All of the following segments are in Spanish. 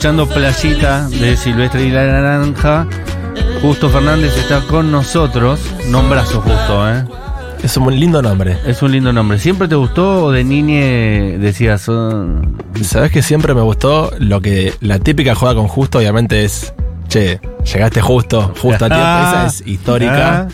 escuchando Playita de Silvestre y la Naranja. Justo Fernández está con nosotros. Nombrazo justo, ¿eh? Es un lindo nombre. Es un lindo nombre. ¿Siempre te gustó o de niñe decías... oh, Sabes que siempre me gustó lo que la típica juega con justo, obviamente es. Che, llegaste justo, justo a tiempo. Esa es histórica.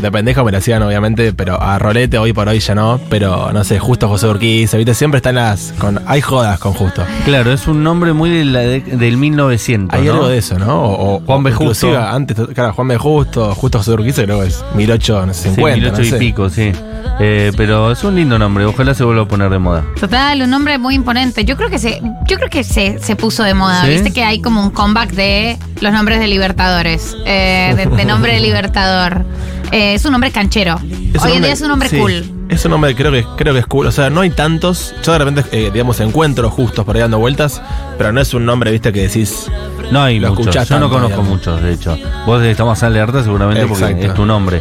De pendejo me la hacían, obviamente, pero a rolete hoy por hoy ya no. Pero no sé, justo José Urquiza, ¿viste? Siempre están las. Con, hay jodas con justo. Claro, es un nombre muy de la de- del 1900. Hay ¿no? algo de eso, ¿no? O, o- Juan B. Justo. Antes, claro, Juan B. Justo, justo José Urquiza, creo que es 1850. Sí, 1800 no sé. y pico, sí. Eh, pero es un lindo nombre. Ojalá se vuelva a poner de moda. Total, un nombre muy imponente. Yo creo que se, yo creo que se, se puso de moda. ¿Sí? Viste que hay como un comeback de los nombres de libertadores. eh, de, de nombre de libertador. Eh, es un nombre canchero. Es un Hoy en nombre- día es un nombre sí, cool. Es un nombre creo que creo que es cool. O sea, no hay tantos. Yo de repente, eh, digamos, encuentro justos por ahí dando vueltas, pero no es un nombre, viste, que decís. No hay Lo muchos. escuchás Yo no conozco digamos. muchos, de hecho. Vos estás más alerta seguramente porque es tu nombre.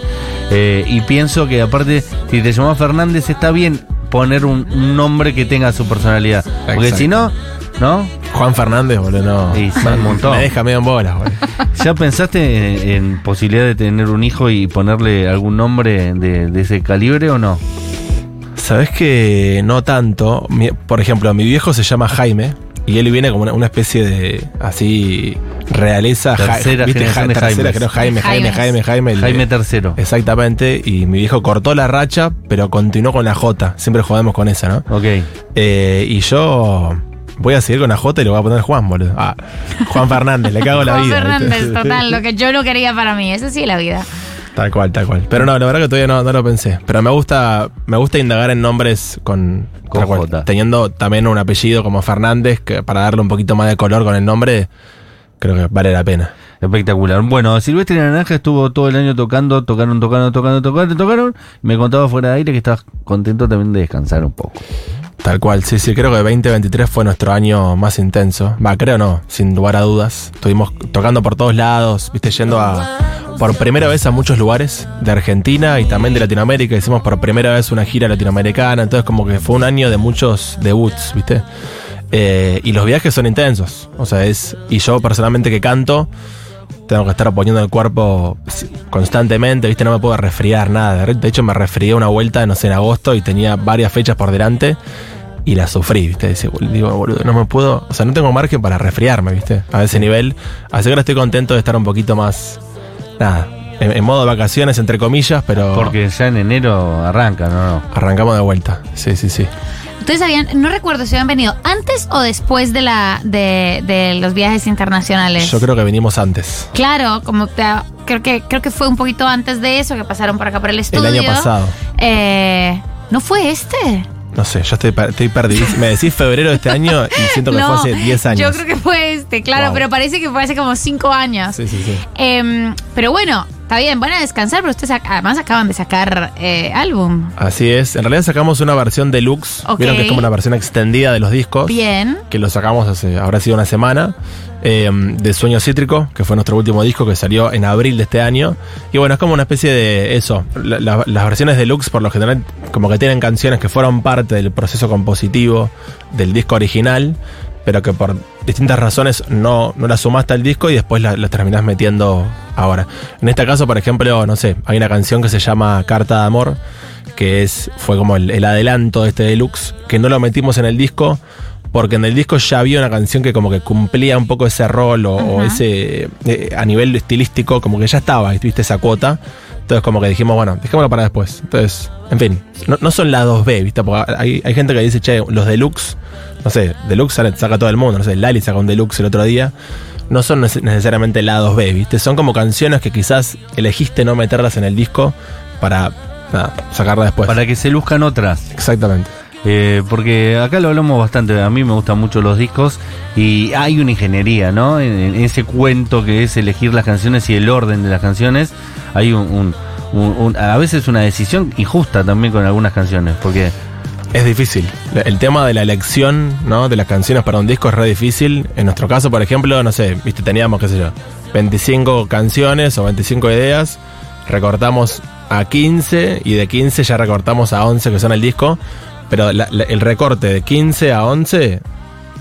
Eh, y pienso que aparte, si te llamas Fernández, está bien poner un, un nombre que tenga su personalidad. Porque Exacto. si no, ¿no? Juan Fernández, boludo, no. Sí, sí, me, un montón. me deja medio en bolas, boludo. ¿Ya pensaste en, en posibilidad de tener un hijo y ponerle algún nombre de, de ese calibre o no? Sabes que no tanto. Mi- por ejemplo, mi viejo se llama Jaime y él viene como una, una especie de así realeza. Ja- Tercera ¿viste? generación de tercera, creo, Jaime, Jaime. Jaime, Jaime. Jaime III. Exactamente, y mi viejo cortó la racha, pero continuó con la J. Siempre jugamos con esa, ¿no? Ok. Eh, y yo voy a seguir con la J y le voy a poner Juan, boludo. Ah, Juan Fernández, le cago la Juan vida. Fernández, ¿viste? total, lo que yo no quería para mí. Eso sí es la vida. Tal cual, tal cual. Pero no, la verdad que todavía no, no lo pensé. Pero me gusta, me gusta indagar en nombres con, Con tal cual, J. teniendo también un apellido como Fernández, que para darle un poquito más de color con el nombre, creo que vale la pena. Espectacular. Bueno, Silvestre y Naranja estuvo todo el año tocando, tocaron, tocando, tocando, tocando, tocaron. Me contaba fuera de aire que estabas contento también de descansar un poco. Tal cual, sí, sí, creo que 2023 fue nuestro año más intenso. Va, creo no, sin lugar a dudas. Estuvimos tocando por todos lados, viste, yendo a por primera vez a muchos lugares de Argentina y también de Latinoamérica. Hicimos por primera vez una gira latinoamericana, entonces como que fue un año de muchos debuts, viste. Eh, y los viajes son intensos, o sea, es. Y yo personalmente que canto, tengo que estar poniendo el cuerpo constantemente, ¿viste? No me puedo resfriar nada. De hecho, me resfrié una vuelta, no sé, en agosto y tenía varias fechas por delante y la sufrí, ¿viste? Dice, Digo, boludo, no me puedo. O sea, no tengo margen para resfriarme, ¿viste? A ese nivel. Así que ahora estoy contento de estar un poquito más. Nada. En, en modo vacaciones, entre comillas, pero. Porque ya en enero arranca, ¿no? no. Arrancamos de vuelta. Sí, sí, sí. Ustedes habían, no recuerdo si habían venido antes o después de la de, de los viajes internacionales. Yo creo que venimos antes. Claro, como te- creo que creo que fue un poquito antes de eso que pasaron por acá por el estudio. El año pasado. Eh, ¿No fue este? No sé, yo estoy, per- estoy perdido. Me decís febrero de este año y siento que no, fue hace 10 años. Yo creo que fue este, claro, Wow. pero parece que fue hace como cinco años. Sí, sí, sí. Em, pero bueno, está bien, van a descansar, pero ustedes además acaban de sacar eh, álbum. Así es. En realidad sacamos una versión deluxe. Ok. Vieron que es como una versión extendida de los discos. Bien. Que lo sacamos hace, habrá sido una semana. eh, de Sueño Cítrico, que fue nuestro último disco que salió en abril de este año. Y bueno, es como una especie de eso. La- la- las versiones deluxe, por lo general, como que tienen canciones que fueron parte del proceso compositivo del disco original, pero que por distintas razones no, no las sumaste al disco y después las las terminás metiendo ahora. En este caso, por ejemplo, no sé, hay una canción que se llama Carta de Amor, que es, fue como el, el adelanto de este deluxe, que no lo metimos en el disco. Porque en el disco ya había una canción que como que cumplía un poco ese rol o, o ese eh, a nivel estilístico como que ya estaba, viste esa cuota. Entonces como que dijimos, bueno, dejémoslo para después. Entonces, en fin, no, no son las 2B, ¿viste? Porque hay, hay gente que dice, che, los deluxe, no sé, deluxe sale- saca todo el mundo, no sé, Lali saca un deluxe el otro día. No son nece- necesariamente la 2B, ¿viste? Son como canciones que quizás elegiste no meterlas en el disco para nada, sacarla después. Para que se luzcan otras. Exactamente. Eh, porque acá lo hablamos bastante, a mí me gustan mucho los discos y hay una ingeniería, ¿no? En, ese cuento que es elegir las canciones y el orden de las canciones, hay un- a veces una decisión injusta también con algunas canciones, porque Es difícil. El tema de la elección, ¿no? De las canciones para un disco es re difícil. En nuestro caso, por ejemplo, no sé, viste, teníamos, qué sé yo, 25 canciones o 25 ideas. Recortamos a 15 y de 15 ya recortamos a 11 que son el disco. Pero la- la- el recorte de 15 a 11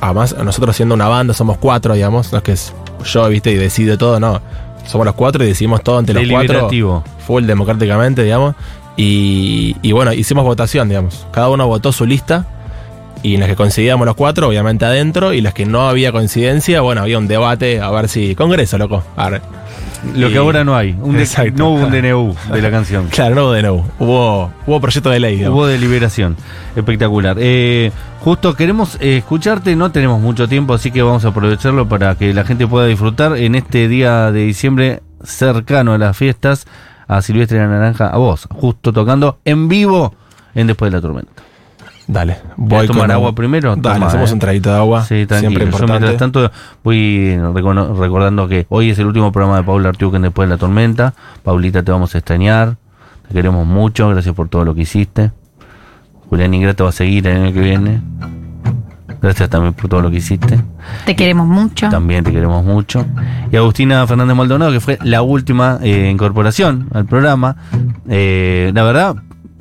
además nosotros siendo una banda somos cuatro, digamos, no es que es yo, viste, y decide todo, no. Somos los cuatro y decidimos todo entre los cuatro. Full democráticamente, digamos. Y, y bueno, hicimos votación, digamos. Cada uno votó su lista. Y en las que coincidíamos los cuatro, obviamente adentro. Y las que no había coincidencia, bueno, había un debate a ver si. Congreso, loco. A ver. Lo que ahora no hay. Un de- Exacto. no hubo un DNU de la canción. Claro, no hubo de nuevo. Hubo, hubo proyecto de ley, digamos. Hubo deliberación. Espectacular. Eh, justo queremos eh, escucharte, no tenemos mucho tiempo, así que vamos a aprovecharlo para que la gente pueda disfrutar en este día de diciembre cercano a las fiestas a Silvestre la Naranja, a vos, justo tocando en vivo en Después de la Tormenta. Dale. ¿Querés tomar con- agua primero? Dale, Toma, hacemos eh. un traguito de agua. Sí. Siempre Yo importante. mientras tanto voy recordando que hoy es el último programa de Paula Artiuquen después de la tormenta. Paulita, te vamos a extrañar. Te queremos mucho. Gracias por todo lo que hiciste. Julián Ingrato va a seguir el año que viene. Gracias también por todo lo que hiciste. Te queremos mucho. También te queremos mucho. Y Agustina Fernández Maldonado, que fue la última eh, incorporación al programa. Eh, la verdad,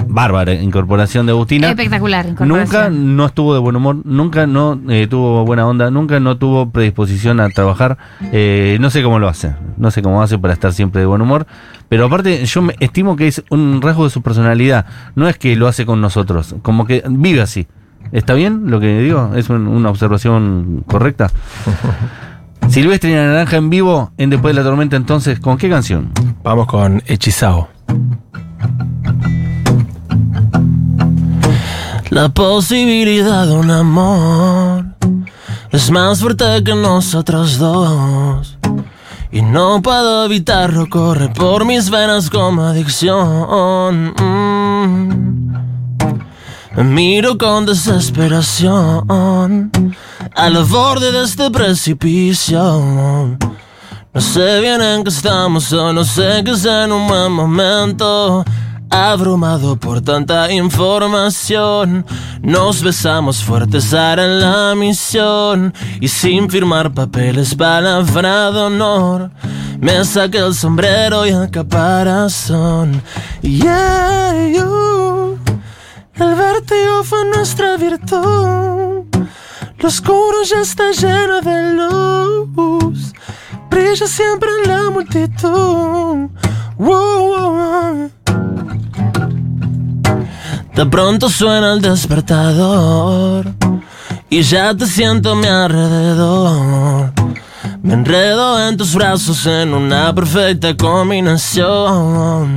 bárbara incorporación de Agustina. Espectacular. Nunca incorporación. no estuvo de buen humor, nunca no eh, tuvo buena onda, nunca no tuvo predisposición a trabajar. Eh, no sé cómo lo hace, no sé cómo hace para estar siempre de buen humor. Pero aparte, yo me estimo que es un rasgo de su personalidad. No es que lo hace con nosotros, como que vive así. ¿Está bien lo que digo? ¿Es un- una observación correcta? Silvestre y la Naranja en vivo en Después de la Tormenta, entonces, ¿con qué canción? Vamos con Hechizao. La posibilidad de un amor es más fuerte que nosotros dos. Y no puedo evitarlo, corre por mis venas como adicción. Mm. Me miro con desesperación al borde de este precipicio. No sé bien en qué estamos, solo sé que es en un buen momento. Abrumado por tanta información, nos besamos fuertes ahora en la misión. Y sin firmar papeles, palabra de honor, me saqué el sombrero y el caparazón. Yeah, you. El vértigo fue nuestra virtud. Lo oscuro ya está lleno de luz. Brilla siempre en la multitud. Wow. De pronto suena el despertador. Y ya te siento a mi alrededor. Me enredo en tus brazos en una perfecta combinación.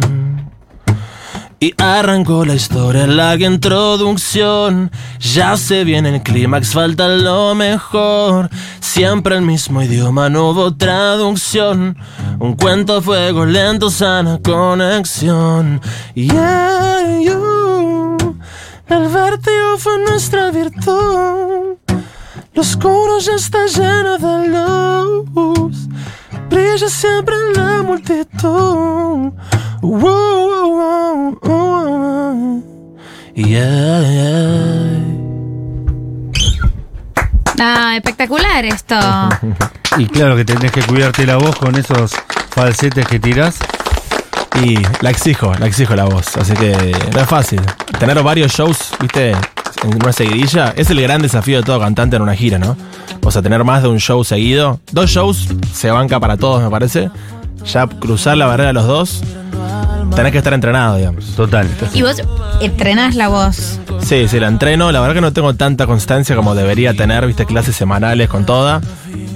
Y arrancó la historia, la introducción. Ya se viene el clímax, falta lo mejor. Siempre el mismo idioma, no hubo traducción. Un cuento a fuego lento, sana conexión. Yeah, you. El vértigo fue nuestra virtud. Lo oscuro ya está lleno de luz. Brilla siempre en la multitud. Wow, wow, wow, wow. Yeah, yeah. Ah, espectacular esto. Y claro que tenés que cuidarte la voz con esos falsetes que tirás. Y la exijo, la exijo la voz. Así que no es fácil. Tener varios shows, viste, en una seguidilla, es el gran desafío de todo cantante en una gira, ¿no? O sea, tener más de un show seguido. Dos shows se banca para todos, me parece. Ya cruzar la barrera de los dos, tenés que estar entrenado, digamos. Total. Y vos entrenás la voz. Sí, sí, la entreno. La verdad que no tengo tanta constancia como debería tener, viste, clases semanales con toda.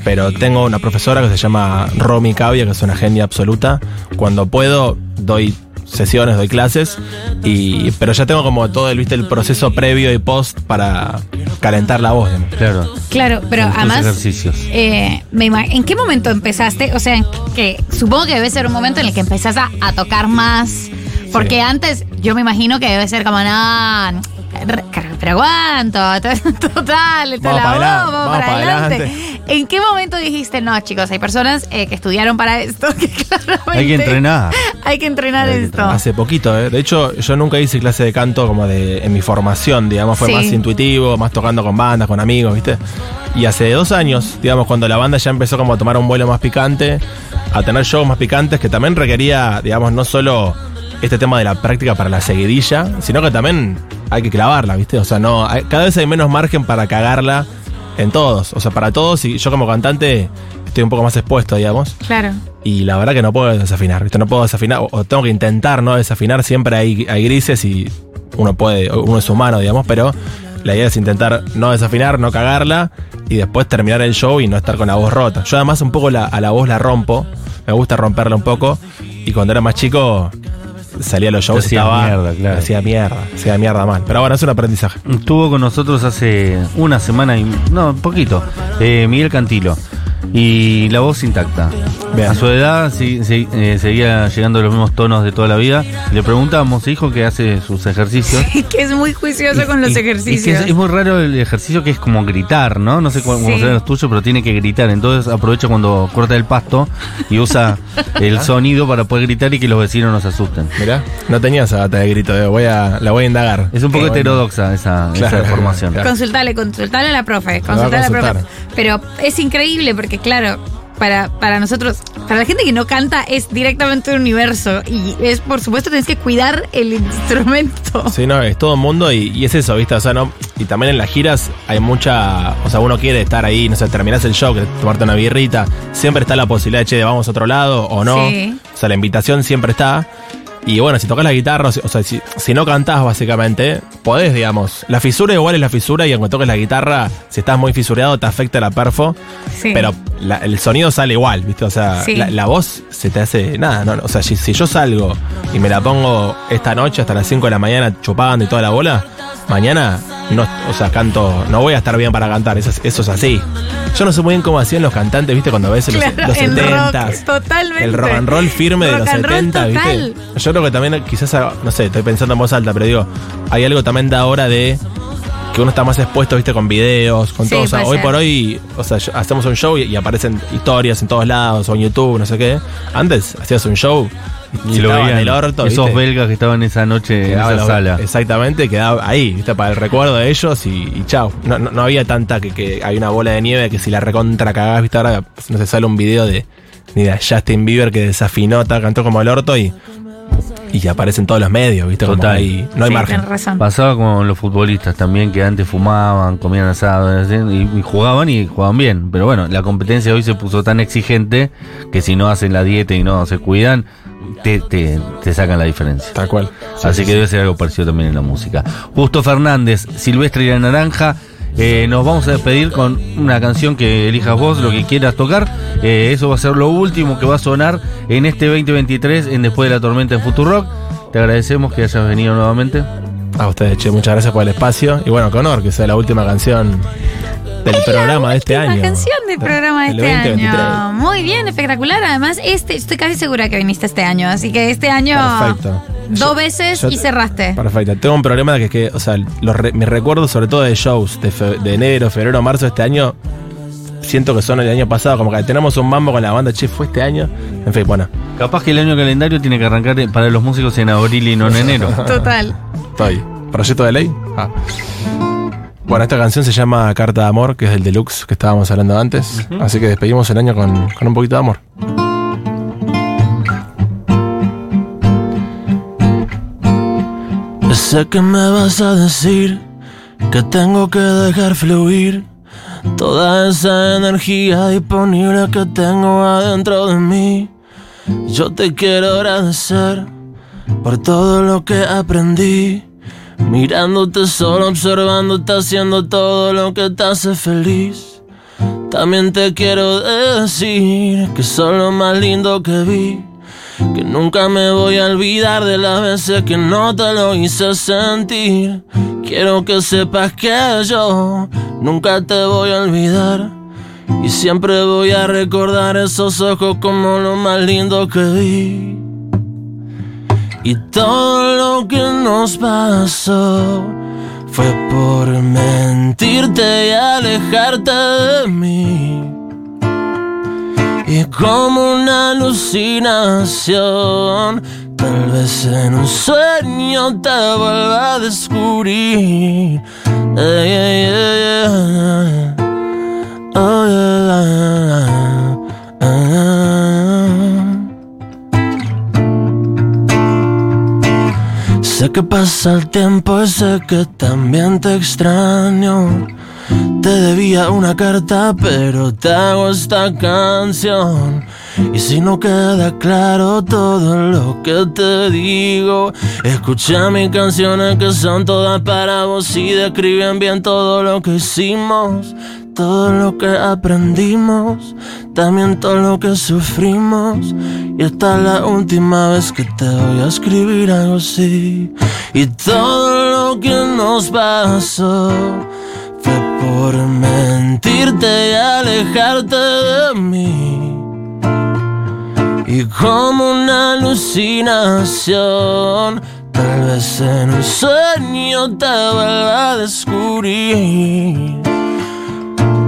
Pero tengo una profesora que se llama Romy Cavia, que es una genia absoluta. Cuando puedo, doy sesiones, doy clases. Y, pero ya tengo como todo el, viste, el proceso previo y post para calentar la voz. digamos. Claro. Claro, pero Con además. ejercicios. eh, me ¿En qué momento empezaste? O sea, que supongo que debe ser un momento en el que empezás a, a tocar más. Porque Sí. antes yo me imagino que debe ser como, no, pero aguanto, total, toda la para adelante, vamos para vamos para adelante. ¿En qué momento dijiste, no, chicos, hay personas eh, que estudiaron para esto, que claramente Hay que entrenar. Hay que entrenar Hay que esto. Hace poquito, ¿eh? De hecho, yo nunca hice clase de canto como de en mi formación, digamos, fue Sí. más intuitivo, más tocando con bandas, con amigos, ¿viste? Y hace dos años, digamos, cuando la banda ya empezó como a tomar un vuelo más picante, a tener shows más picantes, que también requería, digamos, no solo este tema de la práctica para la seguidilla, sino que también hay que clavarla, ¿viste? O sea, no, hay- cada vez hay menos margen para cagarla en todos, o sea, para todos. Y yo como cantante estoy un poco más expuesto, digamos. Claro. Y la verdad que no puedo desafinar, ¿viste? No puedo desafinar, o, o tengo que intentar no desafinar. Siempre hay, hay grises y uno puede, uno es humano, digamos, pero la idea es intentar no desafinar, no cagarla y después terminar el show y no estar con la voz rota. Yo además un poco la- a la voz la rompo, me gusta romperla un poco y cuando era más chico salía a los shows hacía estaba- mierda, claro. hacía mierda, hacía mierda mal. Pero bueno, es un aprendizaje. Estuvo con nosotros hace una semana y. No, poquito. eh, Miguel Cantilo. Y la voz intacta. Bien. A su edad sí, sí, eh, seguía llegando a los mismos tonos de toda la vida. Le preguntamos, hijo, que hace sus ejercicios. que es muy juicioso Y- con los y- y que ejercicios. es, es muy raro el ejercicio que es como gritar, ¿no? No sé cómo Sí. serán los tuyos, pero tiene que gritar. Entonces aprovecha cuando corta el pasto y usa el sonido para poder gritar y que los vecinos no se asusten. Mirá, no tenía esa gata de grito, eh, voy a, la voy a indagar. Es un poco heterodoxa esa, Claro, esa formación. claro. Consultale, consultale a la profe, consultale a la profe. Pero es increíble porque, claro, para, para nosotros, para la gente que no canta, es directamente un universo. Y es, por supuesto, tenés que cuidar el instrumento. Sí, no, es todo el mundo y, y es eso, ¿viste? O sea, no. Y también en las giras hay mucha. O sea, uno quiere estar ahí, no sé, terminás el show, tomarte una birrita. Siempre está la posibilidad de, che, vamos a otro lado o no. Sí. O sea, la invitación siempre está. Y bueno, si tocas la guitarra, o sea, si, si no cantás básicamente, podés, digamos. La fisura igual es la fisura y aunque toques la guitarra, si estás muy fisureado te afecta la perfo. Sí. Pero la- el sonido sale igual, ¿viste? O sea, Sí. la, la voz se te hace nada, ¿no? O sea, si, si yo salgo y me la pongo esta noche hasta las 5 de la mañana chupando y toda la bola, mañana no, o sea, canto, no voy a estar bien para cantar, eso es, eso es así. Yo no sé muy bien cómo hacían los cantantes, ¿viste? Cuando ves los, Claro, los el 70 rock, totalmente. El rock and roll firme de los and roll 70, ¿viste? Yo creo que también quizás, no sé, estoy pensando en voz alta, pero digo, hay algo también de ahora de que uno está más expuesto, viste, con videos, con Sí, todo. O sea, hoy ser. por hoy, o sea, hacemos un show y, y aparecen historias en todos lados, o en YouTube, no sé qué. Antes hacías un show y, Y lo veían el orto, esos ¿viste? belgas que estaban esa noche en esa la- sala. Exactamente, quedaba ahí, ¿viste? Para el recuerdo de ellos y, y chao. No, no, no había tanta que, que hay una bola de nieve que si la recontra cagás, ¿viste? Ahora pues, no se sale un video de, ni de Justin Bieber que desafinó, ta, cantó como el orto y, y aparece en todos los medios, ¿viste? Como Total. ahí, no hay Sí, margen. tenés razón. Pasaba con los futbolistas también, que antes fumaban, comían asado ¿sí? y, y jugaban y jugaban bien. Pero bueno, la competencia hoy se puso tan exigente que si no hacen la dieta y no se cuidan, te, te, te sacan la diferencia. Tal cual. Sí, Así sí, que sí. debe ser algo parecido también en la música. Justo Fernández, Silvestre y la Naranja. Eh, nos vamos a despedir con una canción que elijas vos, lo que quieras tocar. Eh, eso va a ser lo último que va a sonar en este 2023 en Después de la Tormenta en Futurock. Te agradecemos que hayas venido nuevamente. A ustedes, che, muchas gracias por el espacio. Y bueno, qué honor que sea la última canción del programa de este La año. canción del programa de este 2023. año. Muy bien, espectacular. Además, este, estoy casi segura que viniste este año. Así que este año. Perfecto. Dos Yo- veces yo y te- cerraste. Perfecto. Tengo un problema que es que, o sea, los re- mis recuerdos, sobre todo de shows de, fe- de enero, febrero, marzo de este año, siento que son el año pasado. Como que tenemos un mambo con la banda, che, fue este año. En fin, bueno, Capaz que el año calendario tiene que arrancar para los músicos en abril y no en enero. Total. estoy. ¿Proyecto de ley? Ah. Bueno, esta canción se llama Carta de Amor, que es el deluxe que estábamos hablando antes. Así que despedimos el año con, con un poquito de amor. Sé que me vas a decir que tengo que dejar fluir toda esa energía disponible que tengo adentro de mí. Yo te quiero agradecer por todo lo que aprendí. Mirándote solo, observándote, haciendo todo lo que te hace feliz. También te quiero decir que sos lo más lindo que vi. Que nunca me voy a olvidar de las veces que no te lo hice sentir. Quiero que sepas que yo nunca te voy a olvidar. Y siempre voy a recordar esos ojos como lo más lindo que vi. Y todo lo que nos pasó fue por mentirte y alejarte de mí. Y como una alucinación, tal vez en un sueño te vuelva a descubrir. Que pasa el tiempo y sé que también te extraño. Te debía una carta, pero te hago esta canción. Y si no queda claro todo lo que te digo, escucha mis canciones que son todas para vos y describen bien todo lo que hicimos, todo lo que aprendimos, también todo lo que sufrimos. Y esta es la última vez que te voy a escribir algo así. Y todo lo que nos pasó por mentirte y alejarte de mí. Y como una alucinación, tal vez en un sueño te vuelva a descubrir.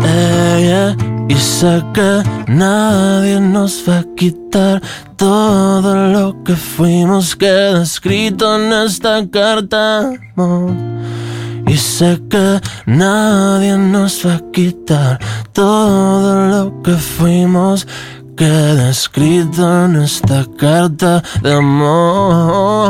Ella, y sé que nadie nos va a quitar todo lo que fuimos, queda escrito en esta carta. amor. Y sé que nadie nos va a quitar todo lo que fuimos, queda escrito en esta carta de amor.